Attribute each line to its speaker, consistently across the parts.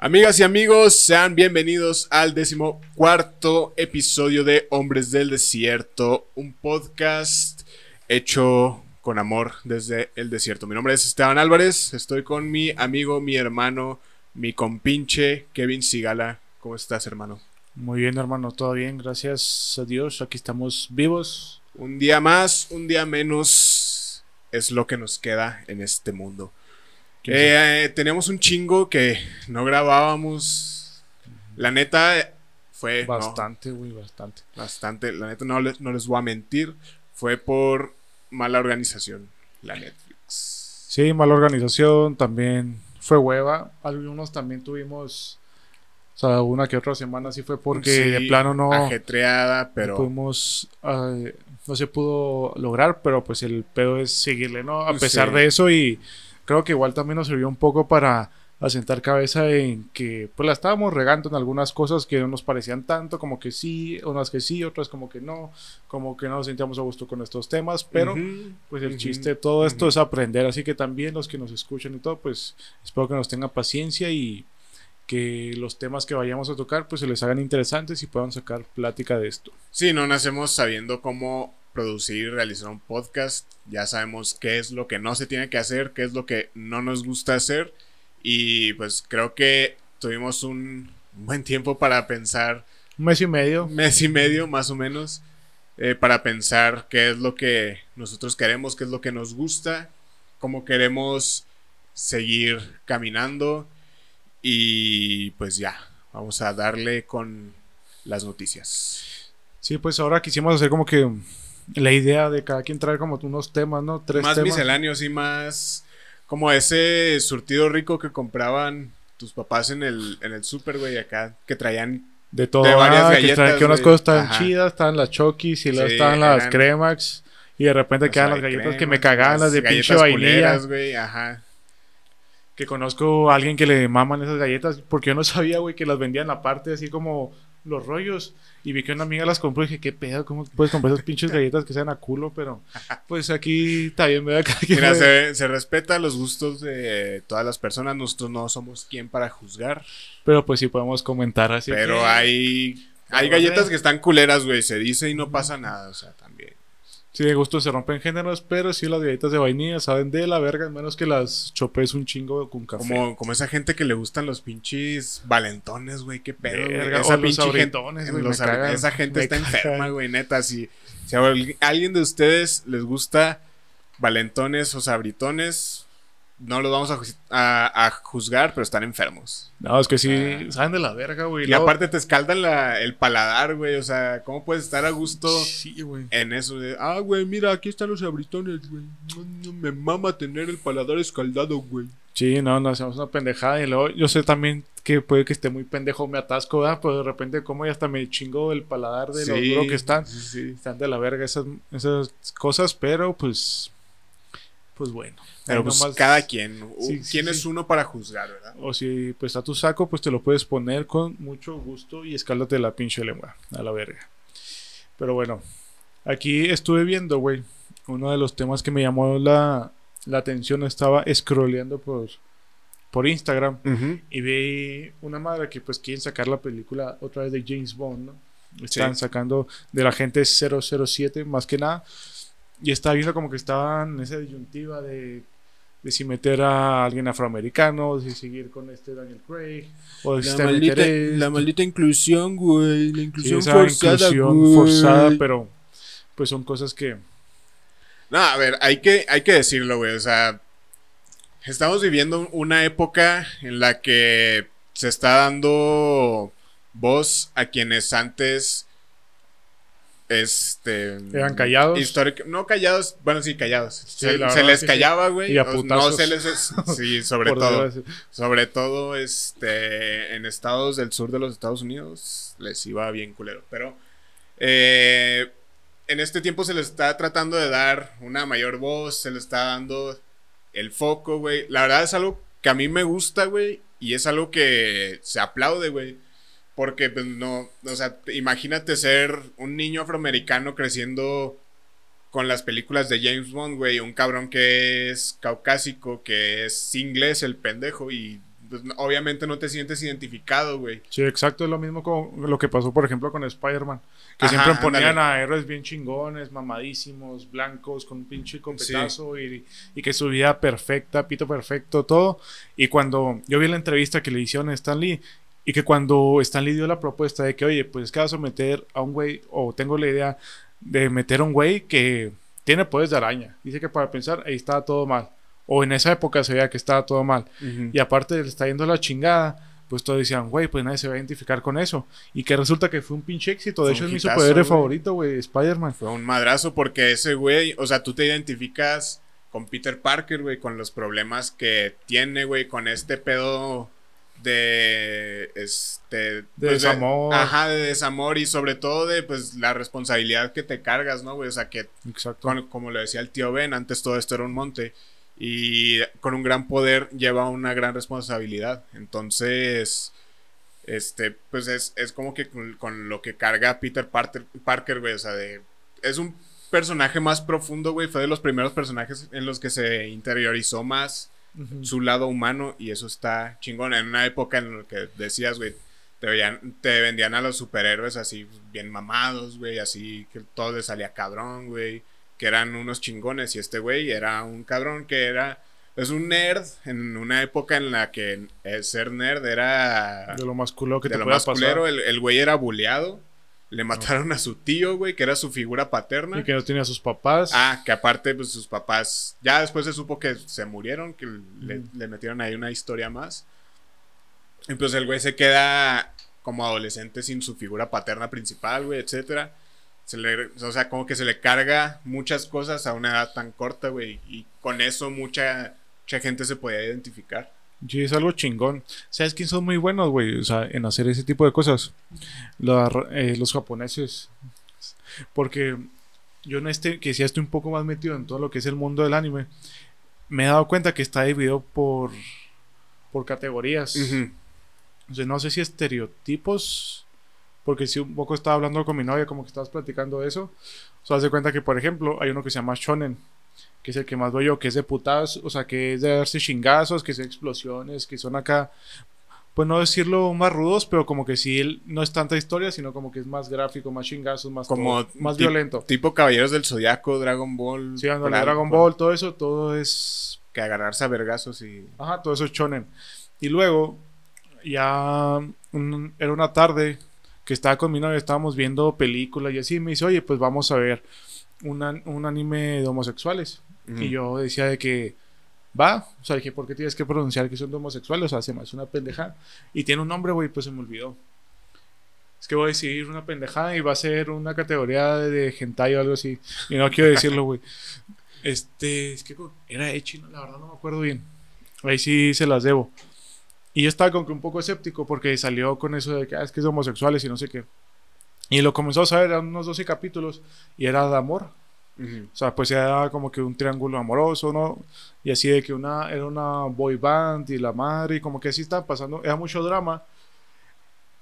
Speaker 1: Amigas y amigos, sean bienvenidos al décimo cuarto episodio de Hombres del Desierto, un podcast hecho con amor desde el desierto. Mi nombre es Esteban Álvarez, estoy con mi amigo, mi hermano, mi compinche Kevin Sigala. ¿Cómo estás, hermano?
Speaker 2: Muy bien, hermano, todo bien, gracias a Dios. Aquí estamos vivos.
Speaker 1: Un día más, un día menos es lo que nos queda en este mundo. Eh, teníamos un chingo que no grabábamos. La neta fue.
Speaker 2: Bastante, güey, bastante.
Speaker 1: Bastante. La neta no les, no les voy a mentir. Fue por mala organización, la Netflix.
Speaker 2: Sí, mala organización. También fue hueva. Algunos también tuvimos. O sea, una que otra semana sí fue porque de plano no.
Speaker 1: Ajetreada, pero.
Speaker 2: No pudimos. eh, no se pudo lograr, pero pues el pedo es seguirle, ¿no? A pesar
Speaker 1: Sí.
Speaker 2: de eso y creo que igual también nos sirvió un poco para asentar cabeza en que pues la estábamos regando en algunas cosas que no nos parecían tanto, como que sí, unas que sí, otras como que no, como que no nos sentíamos a gusto con estos temas, pero pues el chiste de todo esto es aprender, así que también los que nos escuchan y todo, pues espero que nos tengan paciencia y que los temas que vayamos a tocar pues se les hagan interesantes y puedan sacar plática de esto.
Speaker 1: Sí, no nacemos sabiendo cómo producir y realizar un podcast. Ya sabemos qué es lo que no se tiene que hacer, qué es lo que no nos gusta hacer. Y pues creo que tuvimos un buen tiempo para pensar,
Speaker 2: Un mes y medio.
Speaker 1: mes y medio más o menos, eh, para pensar qué es lo que nosotros queremos, qué es lo que nos gusta, cómo queremos seguir caminando. Y pues ya, vamos a darle con las noticias.
Speaker 2: Sí, pues ahora quisimos hacer como que la idea de cada quien traer como unos temas, ¿no? Tres
Speaker 1: más
Speaker 2: temas.
Speaker 1: misceláneos y más como ese surtido rico que compraban tus papás en el, en el super, güey, acá, que traían
Speaker 2: De todo.
Speaker 1: de varias
Speaker 2: ah, que,
Speaker 1: galletas,
Speaker 2: traen- que unas cosas estaban
Speaker 1: Ajá.
Speaker 2: chidas, estaban las Chokis y luego
Speaker 1: Sí,
Speaker 2: estaban las Cremax. Y de repente quedan las galletas que me cagaban, las de pinche vainilla.
Speaker 1: güey, ajá.
Speaker 2: Que conozco a alguien que le maman esas galletas, porque yo no sabía, güey, que las vendían aparte, así como los rollos. Y vi que una amiga las compró y dije, ¿qué pedo? ¿Cómo puedes comprar esas pinches galletas que sean a culo? Pero, pues aquí ¿verdad? Cada quien
Speaker 1: Mira, se, se respeta los gustos de todas las personas, nosotros no somos quien para juzgar,
Speaker 2: Pero pues sí podemos comentar así.
Speaker 1: pero
Speaker 2: que-
Speaker 1: hay, hay galletas
Speaker 2: eh.
Speaker 1: que están culeras, güey, se dice y no pasa nada, o sea, también.
Speaker 2: Sí, de gusto se rompen géneros, pero sí las galletas de vainilla saben de la verga, menos que las chopes un chingo con café.
Speaker 1: Como, como esa gente que le gustan los pinches valentones, güey, qué pedo.
Speaker 2: Verga,
Speaker 1: Esa pinche gente,
Speaker 2: güey,
Speaker 1: los
Speaker 2: cagan,
Speaker 1: esa gente está
Speaker 2: cagan.
Speaker 1: enferma, güey, neta. Si, si a alguien de ustedes les gusta valentones o sabritones, no los vamos a, ju- a- a juzgar, pero están enfermos.
Speaker 2: No, es que sí,
Speaker 1: Ah.
Speaker 2: saben de la verga, güey.
Speaker 1: Y aparte te escaldan la- el paladar, güey. O sea, ¿cómo puedes estar a gusto
Speaker 2: Sí, güey.
Speaker 1: en eso de, ah, güey, mira, aquí están los sabritones, güey. No, no, me mama tener el paladar escaldado, güey.
Speaker 2: Sí, no, no, hacemos una pendejada. Y luego yo sé también que puede que esté muy pendejo, me atasco, ¿verdad? Pero de repente, como ya hasta me chingo el paladar de lo duro que están.
Speaker 1: sí, sí.
Speaker 2: Están de la verga esas, esas cosas, pero pues. Pues bueno.
Speaker 1: Pero pues
Speaker 2: nomás-
Speaker 1: cada quien.
Speaker 2: Sí,
Speaker 1: ¿Quién
Speaker 2: sí.
Speaker 1: es uno para juzgar, verdad?
Speaker 2: O si pues está tu saco, pues te lo puedes poner con mucho gusto y escáldate la pinche lengua. A la verga. Pero bueno. Aquí estuve viendo, güey. Uno de los temas que me llamó la, la atención. Estaba scrolleando por, por Instagram. Y vi una madre que pues quieren sacar la película otra vez de James Bond, ¿no? Están sacando de la gente 007 más que nada. Y estaba viendo como que estaban en esa disyuntiva de, de si meter a alguien afroamericano, o si seguir con este Daniel Craig, o de si
Speaker 1: La
Speaker 2: meter
Speaker 1: maldita,
Speaker 2: este.
Speaker 1: la maldita inclusión, güey. La
Speaker 2: Sí,
Speaker 1: inclusión
Speaker 2: esa
Speaker 1: forzada,
Speaker 2: inclusión
Speaker 1: güey.
Speaker 2: forzada, pero pues son cosas que
Speaker 1: No, a ver, hay que, hay que decirlo, güey. O sea, estamos viviendo una época en la que se está dando voz a quienes antes. Este.
Speaker 2: Eran callados.
Speaker 1: históric- no callados, bueno, sí, callados. se les
Speaker 2: sí.
Speaker 1: callaba, güey. O- No se les. Sí, sobre todo. Sobre todo este, en estados del sur de los Estados Unidos les iba bien culero. Pero eh, en este tiempo se les está tratando de dar una mayor voz, se le está dando el foco, güey. La verdad es algo que a mí me gusta, güey. Y es algo que se aplaude, güey. Porque, pues, no, o sea, imagínate ser un niño afroamericano creciendo con las películas de James Bond, güey. Un cabrón que es caucásico, que es inglés, el pendejo, y pues, obviamente no te sientes identificado, güey.
Speaker 2: Sí, exacto, es lo mismo con lo que pasó, por ejemplo, con Spider-Man. Que
Speaker 1: Ajá,
Speaker 2: siempre ponían a héroes bien chingones, mamadísimos, blancos, con un pinche copetazo y, y que su vida perfecta, pito perfecto, todo. Y cuando yo vi la entrevista que le hicieron a Stan Lee, y que cuando Stan Lee dio la propuesta de que, oye, pues es que vas a meter a un güey, o tengo la idea de meter a un güey que tiene poderes de araña. Dice que para pensar, ahí estaba todo mal. O en esa época se veía que estaba todo mal. Y aparte le está yendo la chingada, pues todos decían, güey, pues nadie se va a identificar con eso. Y que resulta que fue un pinche éxito. De
Speaker 1: Fue
Speaker 2: hecho, es mi superhéroe favorito, güey, Spider-Man.
Speaker 1: Fue un madrazo porque ese güey, o sea, tú te identificas con Peter Parker, güey, con los problemas que tiene, güey, con este pedo de este
Speaker 2: De desamor.
Speaker 1: ajá, de desamor y sobre todo de pues la responsabilidad que te cargas, ¿no, güey? O sea, que
Speaker 2: Exacto.
Speaker 1: con- como lo decía el tío Ben, antes todo esto era un monte y con un gran poder lleva una gran responsabilidad. Entonces, este, pues es, es como que con, con lo que carga Peter Parker, Parker, güey, o sea, de, es un personaje más profundo, güey, fue de los primeros personajes en los que se interiorizó más Su lado humano y eso está chingón. En una época en la que decías, güey, te, veían- te vendían a los superhéroes así bien mamados, güey, así que todo les salía cabrón, güey, que eran unos chingones y este güey era un cabrón que era, es un nerd en una época en la que el ser nerd era
Speaker 2: De lo más culo que
Speaker 1: de
Speaker 2: te
Speaker 1: lo más
Speaker 2: pasar.
Speaker 1: culero, el, el güey era buleado, le mataron a su tío, güey, que era su figura paterna.
Speaker 2: Y que no tenía a sus papás.
Speaker 1: Ah, que aparte, pues sus papás, ya después se supo que se murieron, que le, metieron ahí una historia más. Y pues el güey se queda como adolescente sin su figura paterna principal, güey, etcétera. Se le, o sea, como que se le carga muchas cosas a una edad tan corta, güey. Y con eso mucha, mucha gente se podía identificar.
Speaker 2: Sí, es algo chingón. ¿Sabes quién son muy buenos, güey? O sea, en hacer ese tipo de cosas. La- eh, los japoneses. Porque yo en este, que sí estoy un poco más metido en todo lo que es el mundo del anime, me he dado cuenta que está dividido por, por categorías. O sea, no sé si estereotipos, porque si un poco estaba hablando con mi novia, como que estabas platicando de eso. O sea, haz de cuenta que, por ejemplo, hay uno que se llama Shonen, que es el que más veo yo, que es de putadas, o sea, que es de darse chingazos, que son explosiones, que son acá, pues no decirlo más rudos, pero como que sí, no es tanta historia, sino como que es más gráfico, más chingazos, más,
Speaker 1: Como
Speaker 2: todo, más violento.
Speaker 1: Tipo Caballeros del Zodiaco, Dragon Ball.
Speaker 2: Sí,
Speaker 1: plan,
Speaker 2: Dragon Ball, todo eso, todo es
Speaker 1: Que agarrarse a vergazos y.
Speaker 2: Ajá, todo eso es shonen. Y luego, ya un- era una tarde que estaba con mi novia, estábamos viendo películas y así, me dice, oye, pues vamos a ver un, un anime de homosexuales. Y yo decía de que, va, o sea, dije, ¿por qué tienes que pronunciar que son homosexuales? O sea, se me hace una pendejada. Y tiene un nombre, güey, pues se me olvidó. Es que voy a decir una pendejada y va a ser una categoría de hentai o algo así. Y no quiero decirlo, güey. Este, es que era Echi, la verdad no me acuerdo bien. Ahí sí se las debo. Y yo estaba como que un poco escéptico porque salió con eso de que ah, es que es homosexuales y no sé qué. Y lo comenzó a saber, eran unos 12 capítulos y era de amor.
Speaker 1: Ujú.
Speaker 2: O sea, pues era como que un triángulo amoroso, ¿no? Y así de que una era una boy band y la madre, y como que así estaba pasando, era mucho drama.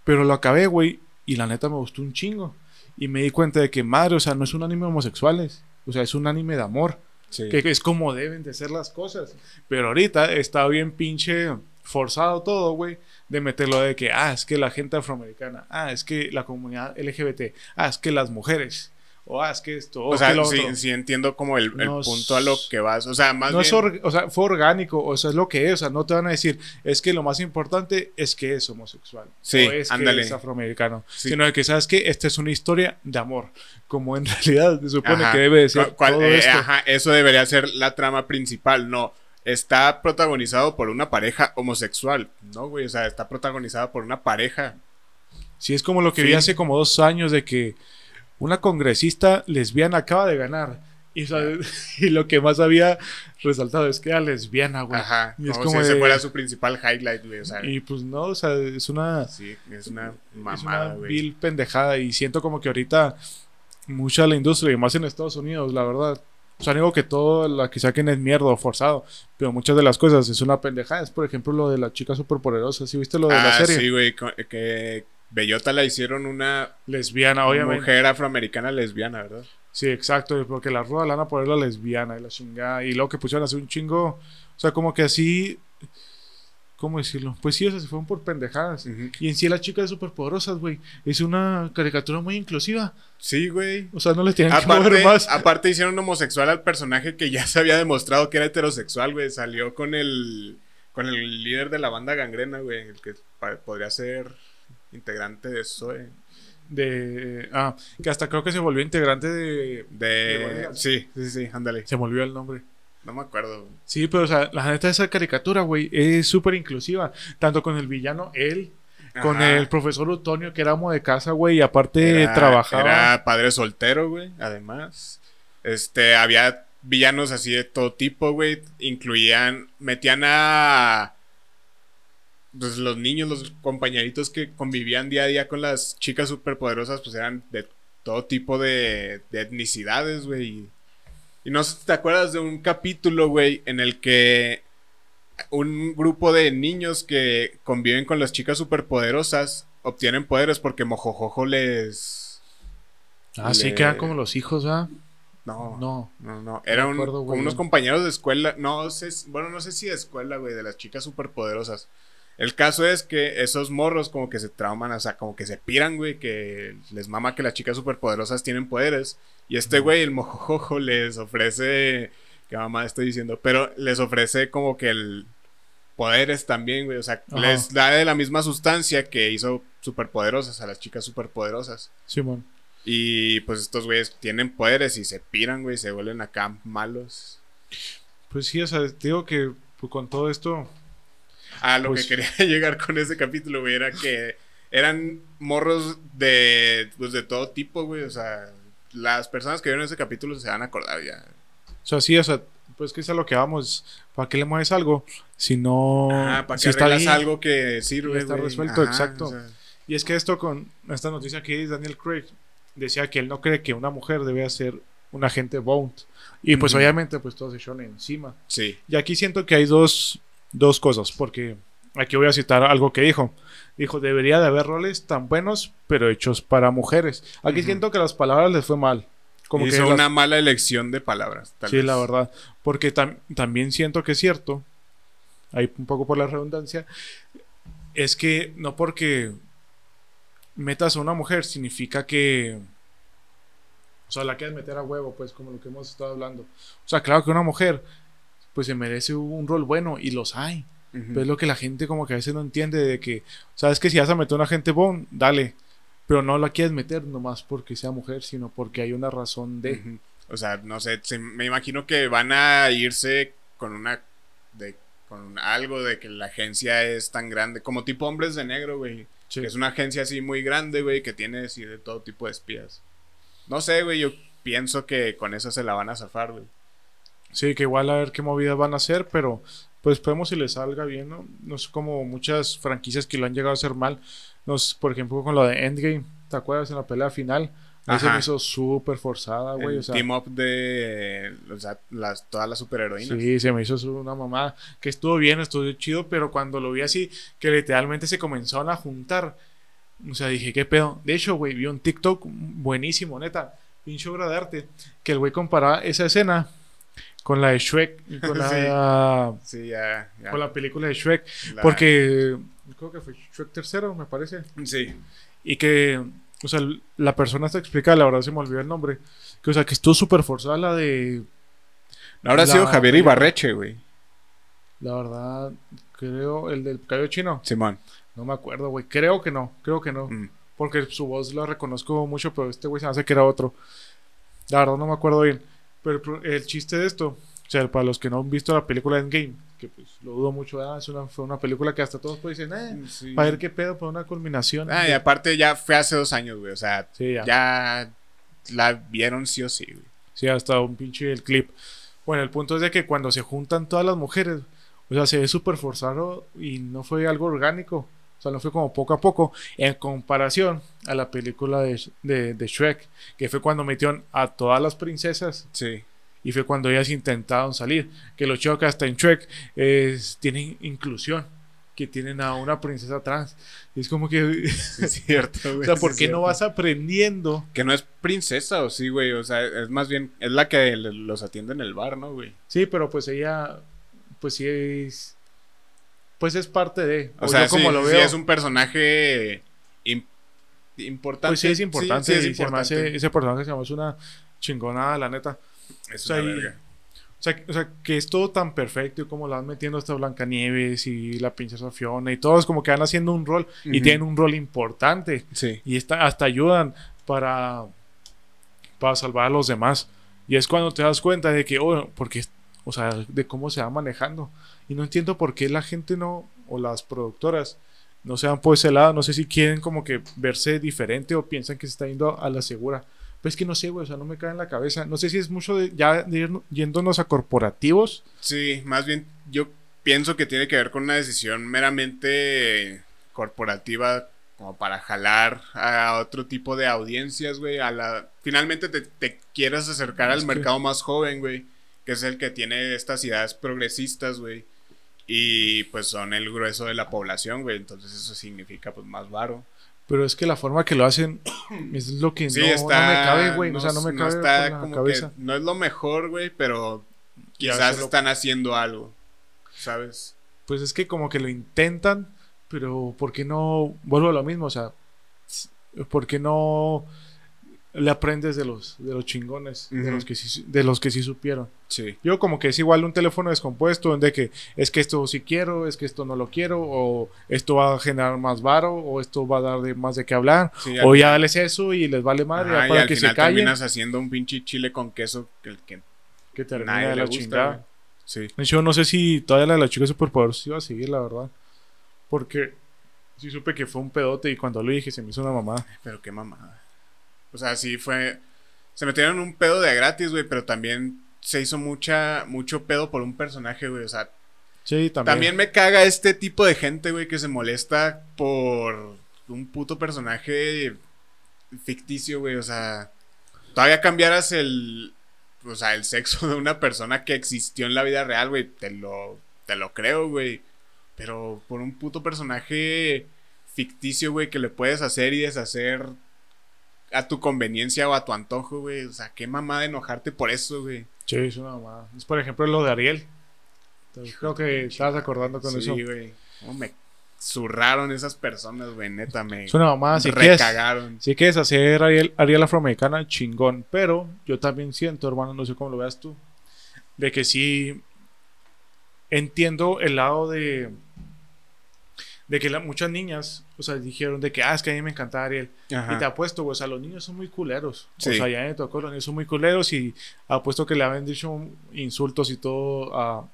Speaker 2: Pero lo acabé, güey, y la neta me gustó un chingo. Y me di cuenta de que, madre, o sea, no es un anime homosexuales, o sea, es un anime de amor,
Speaker 1: Sí.
Speaker 2: que es como deben de ser las cosas. Pero ahorita está bien pinche forzado todo, güey, de meterlo de que, ah, es que la gente afroamericana, ah, es que la comunidad LGBT, ah, es que las mujeres, o ah, es que esto, o,
Speaker 1: O sea,
Speaker 2: que lo
Speaker 1: sí,
Speaker 2: otro.
Speaker 1: sí entiendo como el, el
Speaker 2: No
Speaker 1: punto a lo que vas. O sea, más
Speaker 2: no
Speaker 1: bien.
Speaker 2: es or- o sea, fue orgánico, o sea, es lo que es, o sea, no te van a decir, es que lo más importante es que es homosexual,
Speaker 1: Sí,
Speaker 2: o es
Speaker 1: ándale.
Speaker 2: que es afroamericano,
Speaker 1: Sí.
Speaker 2: sino que sabes que esta es una historia de amor, como en realidad se supone
Speaker 1: Ajá.
Speaker 2: que debe de ser todo
Speaker 1: eh,
Speaker 2: esto.
Speaker 1: ajá, eso debería ser la trama principal. No, está protagonizado por una pareja homosexual. No, güey, o sea, está protagonizada por una pareja.
Speaker 2: Sí, es como lo que
Speaker 1: Sí.
Speaker 2: vi hace como dos años de que una congresista lesbiana acaba de ganar. Y, o sea, y lo que más había resaltado es que era lesbiana, güey.
Speaker 1: Ajá.
Speaker 2: Y es
Speaker 1: como,
Speaker 2: como
Speaker 1: si ese
Speaker 2: de-
Speaker 1: fuera su principal highlight, güey. O sea,
Speaker 2: Y pues no, o sea, es una,
Speaker 1: sí, es una
Speaker 2: es
Speaker 1: mamada,
Speaker 2: una
Speaker 1: güey.
Speaker 2: vil pendejada. Y siento como que ahorita mucha de la industria, y más en Estados Unidos, la verdad. O sea, digo que todo la que saquen es mierda o forzado, pero muchas de las cosas es una pendejada. Es, por ejemplo, lo de la chica superpoderosa. ¿Sí viste lo de la
Speaker 1: Ah,
Speaker 2: serie?
Speaker 1: sí, güey, que Bellota la hicieron una
Speaker 2: Lesbiana, obviamente.
Speaker 1: mujer afroamericana lesbiana, ¿verdad?
Speaker 2: Sí, exacto, porque la ruda la van a poner la lesbiana y la chingada. Y luego que pusieron así un chingo. O sea, como que así. ¿Cómo decirlo? Pues sí, o sea, se fueron por pendejadas. Y en sí las chicas superpoderosas, güey, es una caricatura muy inclusiva.
Speaker 1: Sí, güey.
Speaker 2: O sea, no les tienen que mover más.
Speaker 1: aparte hicieron homosexual al personaje que ya se había demostrado que era heterosexual, güey. Salió con el con el líder de la banda gangrena, güey, el que podría ser integrante de Zoe.
Speaker 2: De. Ah, que hasta creo que se volvió integrante de.
Speaker 1: De
Speaker 2: De-
Speaker 1: sí, sí, sí, ándale.
Speaker 2: Se me olvidó el nombre.
Speaker 1: No me acuerdo.
Speaker 2: Sí, pero o sea, la neta de esa caricatura, güey, es súper inclusiva. Tanto con el villano, él, con el profesor Utonio, que era amo de casa, güey, y aparte
Speaker 1: Era-
Speaker 2: trabajaba.
Speaker 1: Era padre soltero, güey, además. Este, había villanos así de todo tipo, güey. Incluían, metían a pues, los niños, los compañeritos que convivían día a día con las chicas superpoderosas, pues eran de todo tipo de, de etnicidades, güey. Y, no sé si te acuerdas de un capítulo, güey, en el que un grupo de niños que conviven con las chicas superpoderosas obtienen poderes porque Mojojojo les...
Speaker 2: Ah, sí, quedan como los hijos, ¿ah?
Speaker 1: No,
Speaker 2: No.
Speaker 1: no, no. Eran
Speaker 2: acuerdo,
Speaker 1: como unos compañeros de escuela. No sé, si- bueno, no sé si de escuela, güey, de las chicas superpoderosas. El caso es que esos morros como que se trauman, o sea, como que se piran, güey, que les mama que las chicas superpoderosas tienen poderes. Y este güey, el mojojojo, les ofrece, qué mamá estoy diciendo, pero les ofrece como que el poderes también, güey, o sea,
Speaker 2: Ajá.
Speaker 1: les da de la misma sustancia que hizo superpoderosas a las chicas superpoderosas.
Speaker 2: Simón.
Speaker 1: Y pues estos güeyes tienen poderes y se piran, güey, se vuelven acá malos.
Speaker 2: Pues sí, o sea, te digo que pues, con todo esto.
Speaker 1: Ah, lo
Speaker 2: Pues-
Speaker 1: que quería llegar con ese capítulo, güey, era que eran morros de, pues, de todo tipo, güey. O sea, las personas que vieron ese capítulo se van a acordar ya.
Speaker 2: O sea, sí, o sea, pues que es a lo que vamos. ¿Para qué le mueves algo? Si no.
Speaker 1: Ah, para que
Speaker 2: si está
Speaker 1: arreglas
Speaker 2: bien.
Speaker 1: algo que sirve,
Speaker 2: está resuelto,
Speaker 1: Ajá,
Speaker 2: exacto.
Speaker 1: o sea,
Speaker 2: Y es que esto con esta noticia que es Daniel Craig decía que él no cree que una mujer debe ser un agente Bond. Y pues
Speaker 1: Ujú.
Speaker 2: obviamente pues todos se echaron encima.
Speaker 1: sí.
Speaker 2: Y aquí siento que hay dos, dos cosas, porque aquí voy a citar algo que dijo. Dijo, debería de haber roles tan buenos, pero hechos para mujeres. Aquí siento que las palabras les fue mal. Como que
Speaker 1: Hizo
Speaker 2: las-
Speaker 1: una mala elección de palabras. tal
Speaker 2: Sí,
Speaker 1: vez.
Speaker 2: la verdad. Porque tam- también siento que es cierto, ahí un poco por la redundancia, es que no porque metas a una mujer significa que... O sea, la quieres meter a huevo, pues, como lo que hemos estado hablando. O sea, claro que una mujer, pues, se merece un rol bueno y los hay. Pero es lo que la gente como que a veces no entiende de que, sabes que si vas a meter a una gente bon, dale. Pero no la quieres meter nomás porque sea mujer, sino porque hay una razón de...
Speaker 1: O sea, no sé, se- me imagino que van a irse con una de con algo de que la agencia es tan grande, como tipo Hombres de Negro, güey.
Speaker 2: Sí.
Speaker 1: Que es una agencia así muy grande, güey, que tiene así de todo tipo de espías. No sé, güey, yo pienso que con eso se la van a zafar, güey.
Speaker 2: Sí, que igual a ver qué movidas van a hacer, pero pues esperemos si les salga bien, ¿no? No sé como muchas franquicias que lo han llegado a hacer mal. No sé, por ejemplo, con lo de Endgame, ¿te acuerdas en la pelea final?
Speaker 1: Ajá.
Speaker 2: me hizo súper forzada, güey. O sea,
Speaker 1: team up de o sea, las, todas las superheroínas.
Speaker 2: sí, se me hizo una mamá que estuvo bien, estuvo chido, pero cuando lo vi así, que literalmente se comenzaron a juntar, o sea, dije, ¿qué pedo? De hecho, güey, vi un TikTok buenísimo, neta, pinche obra de arte, que el güey comparaba esa escena con la de Shrek y con la,
Speaker 1: Sí, ya. ya.
Speaker 2: con la película de Shrek.
Speaker 1: La-
Speaker 2: Porque creo que fue Shrek tercero, me parece.
Speaker 1: Sí.
Speaker 2: Y que, o sea, la persona se explica, la verdad se me olvidó el nombre. Que, o sea, que estuvo súper forzada la de.
Speaker 1: Ahora ha
Speaker 2: La-
Speaker 1: sido Javier Ibarreche, güey.
Speaker 2: La verdad, creo, el del cabello chino.
Speaker 1: Simón.
Speaker 2: No me acuerdo, güey. Creo que no, creo que no.
Speaker 1: Mm.
Speaker 2: Porque su voz la reconozco mucho, pero este güey se me hace que era otro. La verdad no me acuerdo bien. Pero el chiste de esto, o sea, para los que no han visto la película Endgame, que pues lo dudo mucho, ¿verdad? es una, fue una película que hasta todos pues dicen, eh,
Speaker 1: Sí.
Speaker 2: para ver qué pedo, para una culminación.
Speaker 1: Ah, y aparte ya fue hace dos años, güey. O sea,
Speaker 2: Sí, ya.
Speaker 1: ya la vieron sí o sí, güey.
Speaker 2: Sí, hasta un pinche el clip. Bueno, el punto es de que cuando se juntan todas las mujeres, o sea, se ve súper forzado y no fue algo orgánico. O sea, no fue como poco a poco, en comparación a la película de, de, de Shrek, que fue cuando metieron a todas las princesas
Speaker 1: Sí.
Speaker 2: y fue cuando ellas intentaron salir. Que lo chido que hasta en Shrek es, tienen inclusión, que tienen a una princesa trans. Y es como que,
Speaker 1: es cierto,
Speaker 2: o
Speaker 1: güey.
Speaker 2: sea,
Speaker 1: sí
Speaker 2: ¿por qué no vas aprendiendo?
Speaker 1: Que no es princesa o sí, güey. O sea, es más bien, es la que los atiende en el bar, ¿no, güey?
Speaker 2: Sí, pero pues ella, pues sí es... Pues es parte de.
Speaker 1: O, sea, como lo veo. es un personaje importante.
Speaker 2: Pues sí, es importante. es importante. ese personaje se llama es una chingonada, la neta.
Speaker 1: Es una verga.
Speaker 2: O sea, o sea, que es todo tan perfecto y como la van metiendo hasta Blancanieves y la princesa Fiona y todos como que van haciendo un rol y tienen un rol importante.
Speaker 1: Sí.
Speaker 2: Y está, hasta ayudan para, para salvar a los demás. Y es cuando te das cuenta de que, oh, porque, o sea, de cómo se va manejando. Y no entiendo por qué la gente no, o las productoras, no se van por ese lado. No sé si quieren como que verse diferente o piensan que se está yendo a la segura. Pues es que no sé, güey, o sea, no me cae en la cabeza. No sé si es mucho de ya de ir yéndonos a corporativos.
Speaker 1: Sí, más bien yo pienso que tiene que ver con una decisión meramente corporativa como para jalar a otro tipo de audiencias, güey, a la finalmente te, te quieres acercar al mercado más joven, güey, que es el que tiene estas ideas progresistas, güey. Y pues son el grueso de la población, güey, entonces eso significa pues más varo.
Speaker 2: Pero es que la forma que lo hacen es lo que no, me cabe, güey. o sea, no me cabe
Speaker 1: la cabeza. no es lo mejor, güey, pero quizás están haciendo algo, ¿sabes?
Speaker 2: Pues es que como que lo intentan, pero ¿por qué no? Vuelvo a lo mismo, o sea, ¿por qué no le aprendes de los, de los chingones, de, los que sí, de los que sí supieron.
Speaker 1: Sí.
Speaker 2: Yo como que es igual un teléfono descompuesto, en de que es que esto sí quiero, es que esto no lo quiero, o esto va a generar más varo, o esto va a dar de, más de qué hablar, o ya dales eso y les vale madre para que se callen. terminas
Speaker 1: haciendo un pinche chile con queso que, que,
Speaker 2: que termina de la chingada. Sí. Yo no sé si todavía la de la chica superpoderosa iba a seguir, la verdad. Porque sí supe que fue un pedote y cuando lo dije se me hizo una mamada.
Speaker 1: Pero qué mamada. O sea, sí fue. Se metieron un pedo de gratis, güey, pero también se hizo mucha, mucho pedo por un personaje, güey. O sea.
Speaker 2: Sí, también.
Speaker 1: También me caga este tipo de gente, güey, que se molesta por un puto personaje ficticio, güey. O sea, todavía cambiaras el. O sea, el sexo de una persona que existió en la vida real, güey. Te lo, te lo creo, güey. Pero por un puto personaje ficticio, güey, que le puedes hacer y deshacer a tu conveniencia o a tu antojo, güey. O sea, qué mamada enojarte por eso, güey.
Speaker 2: Sí, es una mamada. Es por ejemplo lo de Ariel. creo que estabas acordando con eso.
Speaker 1: Sí, güey. ¿Cómo me zurraron esas personas, güey? Neta, me.
Speaker 2: Es una mamada. Si recagaron. si quieres hacer Ariel, Ariel afroamericana, chingón. Pero yo también siento, hermano, no sé cómo lo veas tú, de que sí entiendo el lado de de que muchas niñas, o sea, dijeron de que, ah, es que a mí me encanta Ariel. Y te apuesto, o sea, los niños son muy culeros. O sea, ya me tocó, los niños son muy culeros y apuesto que le habían dicho insultos y todo a,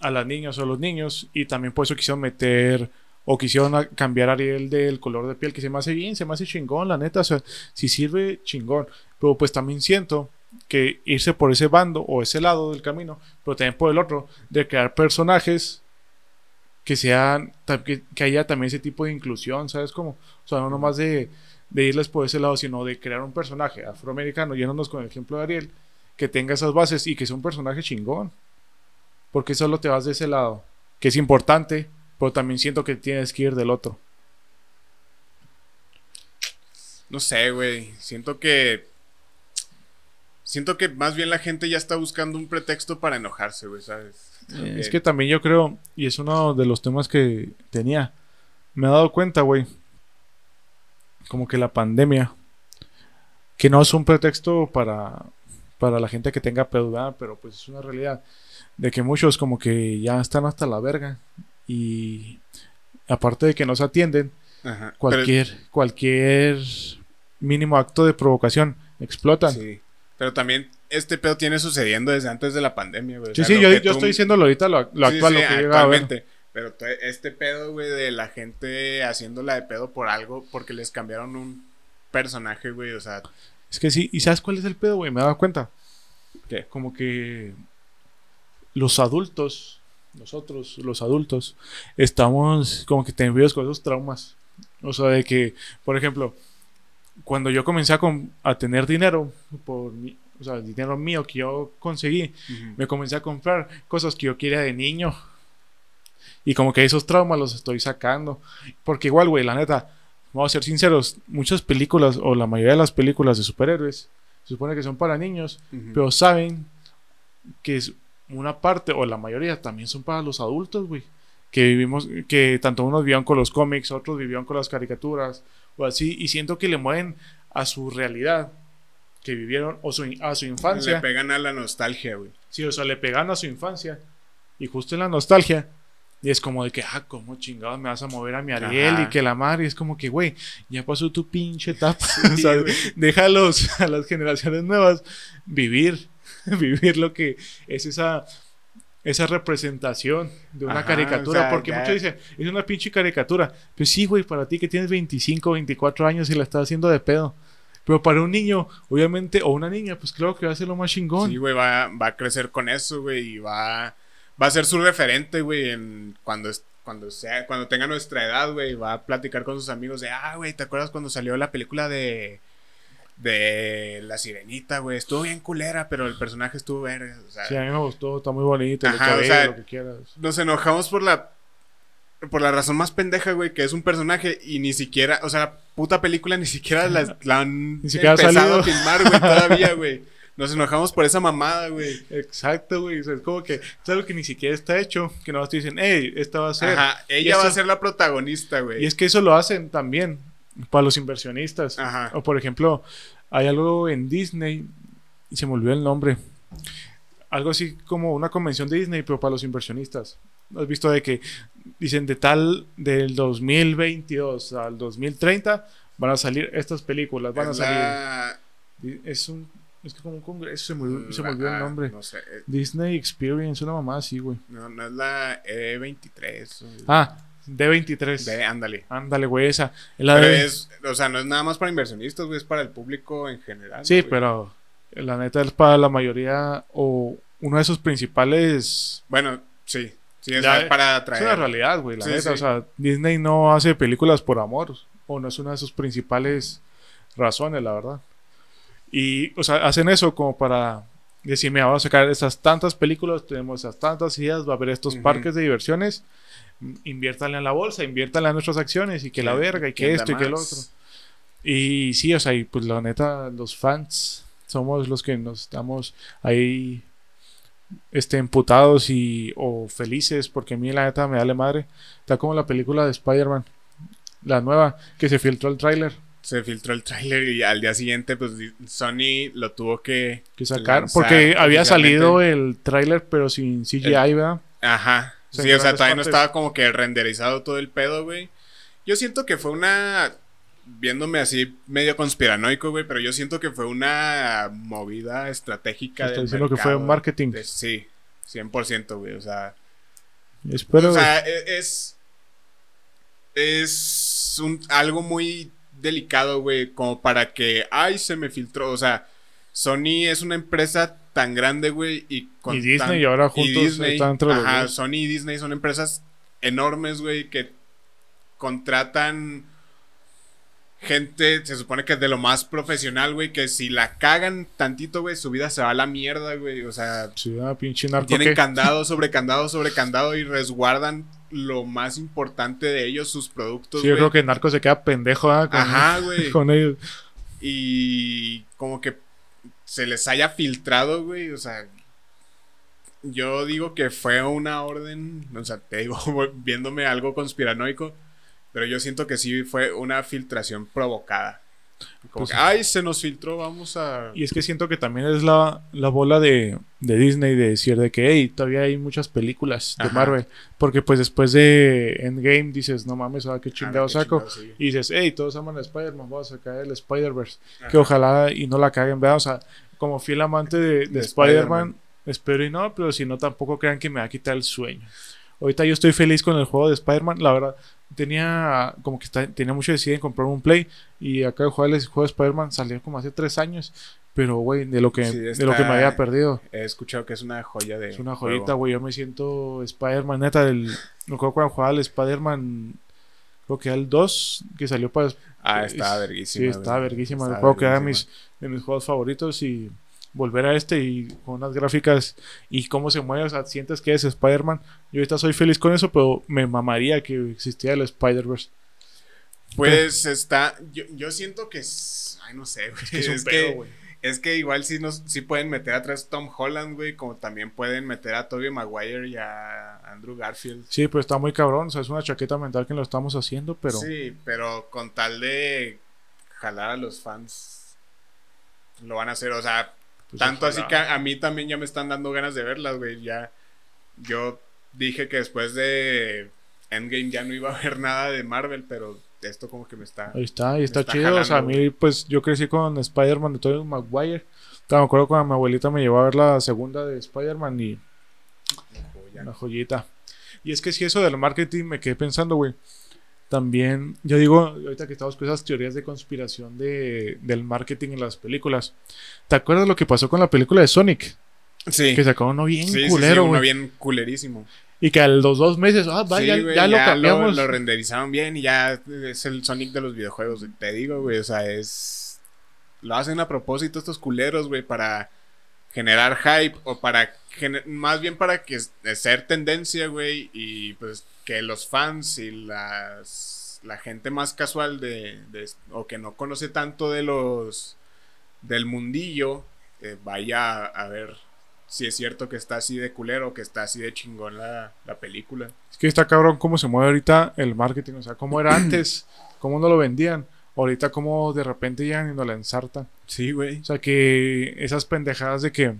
Speaker 2: a las niñas o a los niños. Y también por eso quisieron meter o quisieron cambiar a Ariel del color de piel, que se me hace bien, se me hace chingón, la neta. O sea, si sirve, chingón. Pero pues también siento que irse por ese bando o ese lado del camino, pero también por el otro, de crear personajes que sean, que, haya también ese tipo de inclusión, ¿sabes cómo? O sea, no nomás de, de irles por ese lado, sino de crear un personaje afroamericano, yéndonos con el ejemplo de Ariel, que tenga esas bases y que sea un personaje chingón. Porque solo te vas de ese lado, que es importante, pero también siento que tienes que ir del otro.
Speaker 1: No sé, güey. Siento que. Siento que más bien la gente ya está buscando un pretexto para enojarse, güey, ¿sabes?
Speaker 2: Es que también yo creo, y es uno de los temas que tenía, me he dado cuenta, güey, como que la pandemia, que no es un pretexto para, para la gente que tenga peduda, pero pues es una realidad, de que muchos como que ya están hasta la verga y aparte de que no se atienden, cualquier, cualquier mínimo acto de provocación explotan.
Speaker 1: Sí, pero también este pedo tiene sucediendo desde antes de la pandemia, güey.
Speaker 2: Sí, sí, yo, estoy diciéndolo ahorita lo, actual, lo que actualmente.
Speaker 1: Pero este pedo, güey, de la gente haciéndola de pedo por algo, porque les cambiaron un personaje, güey, o sea.
Speaker 2: Es que sí, ¿y sabes cuál es el pedo, güey? Me he dado cuenta. Que como que los adultos, nosotros, los adultos, estamos como que tenemos con esos traumas. O sea, de que, por ejemplo, cuando yo comencé a, a tener dinero por mi, o sea, el dinero mío que yo conseguí, me comencé a comprar cosas que yo quería de niño. Y como que esos traumas los estoy sacando. Porque igual, güey, la neta, vamos a ser sinceros, muchas películas o la mayoría de las películas de superhéroes se supone que son para niños, pero saben que es una parte o la mayoría también son para los adultos, güey. que vivimos, que tanto unos vivían con los cómics, otros vivían con las caricaturas, o así, y siento que le mueven a su realidad que vivieron, o su, a su infancia.
Speaker 1: Le pegan a la nostalgia, güey.
Speaker 2: Sí, o sea, le pegan a su infancia. Y justo en la nostalgia. Y es como de que, ah, ¿cómo chingados me vas a mover a mi Ariel?
Speaker 1: Ajá.
Speaker 2: Y que la madre es como que, güey, ya pasó tu pinche etapa. o
Speaker 1: Sí,
Speaker 2: sea,
Speaker 1: güey.
Speaker 2: déjalos a las generaciones nuevas vivir, vivir lo que es esa, esa representación de una
Speaker 1: Ajá,
Speaker 2: caricatura.
Speaker 1: o sea,
Speaker 2: porque
Speaker 1: ya-
Speaker 2: muchos dicen, es una pinche caricatura. Pues sí, güey, para ti que tienes 25, 24 años y la estás haciendo de pedo. Pero para un niño, obviamente, o una niña, pues claro que va a ser lo más chingón.
Speaker 1: Sí, güey, va, va a crecer con eso, güey, y va, va a ser su referente, güey, en cuando, cuando, sea, cuando tenga nuestra edad, güey, va a platicar con sus amigos de, ah, güey, ¿te acuerdas cuando salió la película de, de La Sirenita, güey? Estuvo bien culera, pero el personaje estuvo verga, o sea,
Speaker 2: Sí, a mí me gustó, está muy bonito,
Speaker 1: Ajá, o
Speaker 2: cabello,
Speaker 1: sea,
Speaker 2: lo que quieras.
Speaker 1: nos enojamos por la por la razón más pendeja, güey, que es un personaje y ni siquiera, o sea, la puta película ni siquiera la, la han
Speaker 2: Ni siquiera
Speaker 1: empezado a filmar, güey, todavía, güey. Nos enojamos por esa mamada, güey.
Speaker 2: Exacto, güey. o sea, es como que es algo que ni siquiera está hecho. Que no te dicen, hey, esta va a ser.
Speaker 1: Ajá, ella va a ser la protagonista, güey.
Speaker 2: Y es que eso lo hacen también para los inversionistas.
Speaker 1: Ajá.
Speaker 2: O por ejemplo, hay algo en Disney, y se me olvidó el nombre. Algo así como una convención de Disney, pero para los inversionistas. ¿Has visto de que dicen de tal, del 2022 al 2030 van a salir estas películas, van a salir.
Speaker 1: la-
Speaker 2: Es un, es que como un congreso, se me, olvidó- se me olvidó el
Speaker 1: ah,
Speaker 2: nombre.
Speaker 1: No sé. eh,
Speaker 2: Disney Experience, una mamá así, güey.
Speaker 1: No, no es la E23. o-
Speaker 2: Ah, D23.
Speaker 1: de, ándale.
Speaker 2: Ándale, güey, esa. Es la
Speaker 1: Pero
Speaker 2: de-
Speaker 1: es, o sea, no es nada más para inversionistas, güey, es para el público en general.
Speaker 2: Sí,
Speaker 1: güey.
Speaker 2: pero la neta es para la mayoría o uno de sus principales...
Speaker 1: Bueno, sí. Sí, es
Speaker 2: una realidad, güey, la
Speaker 1: Sí,
Speaker 2: neta.
Speaker 1: sí.
Speaker 2: O sea, Disney no hace películas por amor o no es una de sus principales razones, la verdad. Y, o sea, hacen eso como para decir, mira, vamos a sacar estas tantas películas, tenemos esas tantas ideas, va a haber estos parques de diversiones, inviértanle en la bolsa, inviértanle en nuestras acciones y que la
Speaker 1: ¿Quién-
Speaker 2: verga y que esto y que lo otro. Y sí, o sea, y pues la neta, los fans somos los que nos estamos ahí este, emputados y o felices, porque a mí la neta me da madre. Está como la película de Spider-Man, la nueva, que se filtró el tráiler,
Speaker 1: Se filtró el tráiler y al día siguiente, pues Sony lo tuvo que.
Speaker 2: que sacar,
Speaker 1: lanzar
Speaker 2: porque había salido el tráiler, pero sin CGI, ¿verdad?
Speaker 1: Ajá. Sí, o sea, todavía no estaba como que renderizado todo el pedo, güey. Yo siento que fue una. Viéndome así medio conspiranoico, güey, pero yo siento que fue una movida estratégica. Del
Speaker 2: diciendo que fue marketing.
Speaker 1: De- sí, 100%, güey. O sea,
Speaker 2: Espero.
Speaker 1: o sea, e- es. Es un, algo muy delicado, güey, como para que. Ay, se me filtró. O sea, Sony es una empresa tan grande, güey, y con
Speaker 2: Y Disney,
Speaker 1: tan-
Speaker 2: y ahora
Speaker 1: y
Speaker 2: juntos
Speaker 1: Disney,
Speaker 2: están entre los
Speaker 1: ajá. Sony y Disney son empresas enormes, güey, que contratan gente, se supone que es de lo más profesional, güey, que si la cagan tantito, güey, su vida se va a la mierda, güey. O sea,
Speaker 2: Sí, ah, pinche narco
Speaker 1: tienen
Speaker 2: que-
Speaker 1: candado sobre candado sobre candado y resguardan lo más importante de ellos, sus productos,
Speaker 2: Sí, yo creo que el narco se queda pendejo ah, con,
Speaker 1: Ajá, güey.
Speaker 2: con ellos.
Speaker 1: Y como que se les haya filtrado, güey. O sea, yo digo que fue una orden, o sea, te digo, viéndome algo conspiranoico, pero yo siento que sí fue una filtración provocada. Como
Speaker 2: Pues
Speaker 1: que, ay, se nos filtró, vamos a...
Speaker 2: Y es que siento que también es la, la bola de, de Disney de decir de que, hey, todavía hay muchas películas de
Speaker 1: Ajá.
Speaker 2: Marvel. Porque pues después de Endgame dices, no mames, ahora qué
Speaker 1: Ah,
Speaker 2: chingado saco.
Speaker 1: chingado, sí.
Speaker 2: Y dices, hey, todos aman a Spider-Man, vamos a sacar el Spider-Verse. Que ojalá y no la caguen, ¿verdad? O sea, como fiel amante de, de
Speaker 1: De
Speaker 2: Spider-Man,
Speaker 1: Spider-Man.
Speaker 2: espero y no, pero si no, tampoco crean que me va a quitar el sueño. Ahorita yo estoy feliz con el juego de Spider-Man, la verdad. Tenía como que está- tenía mucho decidido en comprar un Play y acá de jugar el juego de Spider-Man salió como hace tres años. Pero, güey, de lo que,
Speaker 1: Sí,
Speaker 2: de lo que me había perdido.
Speaker 1: He escuchado que es una joya de...
Speaker 2: Es una joyita, güey. Yo me siento Spider-Man, neta. El, me acuerdo cuando jugaba el Spider-Man, creo que era el 2, que salió para
Speaker 1: Ah,
Speaker 2: Es-
Speaker 1: estaba verguísima.
Speaker 2: Sí, estaba verguísima.
Speaker 1: Estaba
Speaker 2: Recuerdo que era de mis, de mis juegos favoritos y volver a este y con unas gráficas y cómo se mueve, o sea, sientes que es Spider-Man. Yo ahorita soy feliz con eso, pero me mamaría que existiera el Spider-Verse.
Speaker 1: Pues está... Yo, yo siento que es... Ay, no sé, güey.
Speaker 2: Es, un
Speaker 1: Es
Speaker 2: pedo,
Speaker 1: que
Speaker 2: güey.
Speaker 1: Es que igual sí, nos, sí pueden meter atrás a Tom Holland, güey, como también pueden meter a Tobey Maguire y a Andrew Garfield.
Speaker 2: Sí, pues está muy cabrón. O sea, es una chaqueta mental que lo estamos haciendo, pero.
Speaker 1: Sí, pero con tal de jalar a los fans, lo van a hacer. O sea,
Speaker 2: pues,
Speaker 1: tanto
Speaker 2: ojalá.
Speaker 1: así que a mí también ya me están dando ganas de verlas, güey. Ya, yo dije que después de Endgame ya no iba a ver nada de Marvel, pero esto como que me está...
Speaker 2: Ahí está, y está,
Speaker 1: está
Speaker 2: chido. o sea, a mí, pues yo crecí con Spider-Man de Tobey Maguire. Me acuerdo cuando mi abuelita me llevó a ver la segunda de Spider-Man y una joyita. Y es que si eso del marketing me quedé pensando, güey. También, yo digo, ahorita que estamos con esas teorías de conspiración de, del marketing en las películas. ¿Te acuerdas lo que pasó con la película de Sonic?
Speaker 1: Sí.
Speaker 2: Que sacó uno bien
Speaker 1: Sí, sí, sí,
Speaker 2: culero,
Speaker 1: uno bien culerísimo.
Speaker 2: Y que a los dos meses, ah, va,
Speaker 1: Sí,
Speaker 2: ya, ya lo cambiamos.
Speaker 1: Lo, renderizaron bien y ya es el Sonic de los videojuegos. Te digo, güey, o sea, es... Lo hacen a propósito estos culeros, güey, para generar hype o para... Más bien para que ser tendencia, güey, y pues que los fans y las... La gente más casual de, de- o que no conoce tanto de los... del mundillo, eh, vaya a, a ver si es cierto que está así de culero, que está así de chingón la, la película.
Speaker 2: Es que está cabrón cómo se mueve ahorita el marketing. O sea, cómo era antes, cómo no lo vendían. Ahorita cómo de repente llegan y nos la ensartan.
Speaker 1: Sí, güey.
Speaker 2: O sea, que esas pendejadas de que...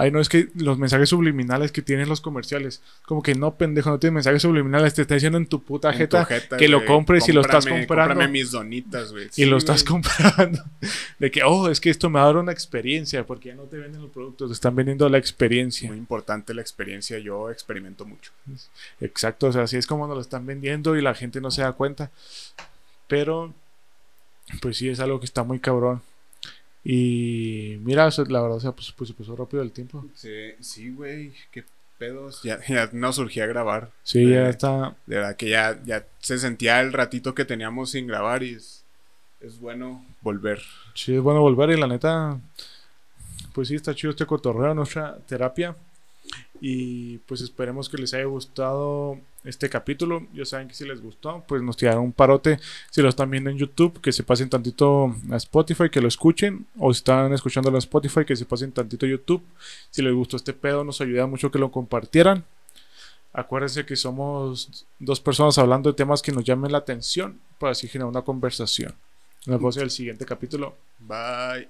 Speaker 2: Ay, no, es que los mensajes subliminales que tienen los comerciales. Como que no, pendejo, no tienes mensajes subliminales. Te está diciendo en tu puta
Speaker 1: En tu
Speaker 2: jeta que lo compres y lo estás comprando.
Speaker 1: Cómprame mis donitas, güey.
Speaker 2: y
Speaker 1: Sí,
Speaker 2: lo estás comprando. De que, oh, es que esto me va a dar una experiencia. Porque ya no te venden los productos, te están vendiendo la experiencia.
Speaker 1: Muy importante la experiencia. Yo experimento mucho.
Speaker 2: Exacto, o sea, así es como nos lo están vendiendo y la gente no se da cuenta. Pero, pues sí, es algo que está muy cabrón. Y mira, o sea, la verdad, o sea, pues, pues se pasó rápido el tiempo.
Speaker 1: Sí, sí, güey. Qué pedos. Ya, ya no surgía grabar.
Speaker 2: Sí, ya está.
Speaker 1: De verdad que ya, ya se sentía el ratito que teníamos sin grabar y es, es bueno volver.
Speaker 2: Sí, es bueno volver y la neta, pues sí, está chido este cotorreo, nuestra terapia. Y pues esperemos que les haya gustado este capítulo. Ya saben que si les gustó, pues nos tiraron un parote. Si lo están viendo en YouTube, que se pasen tantito a Spotify, que lo escuchen. O si están escuchándolo en Spotify, que se pasen tantito a YouTube. Si les gustó este pedo, nos ayuda mucho que lo compartieran. Acuérdense que somos dos personas hablando de temas que nos llamen la atención para así generar una conversación. Nos vemos en el siguiente capítulo.
Speaker 1: Bye.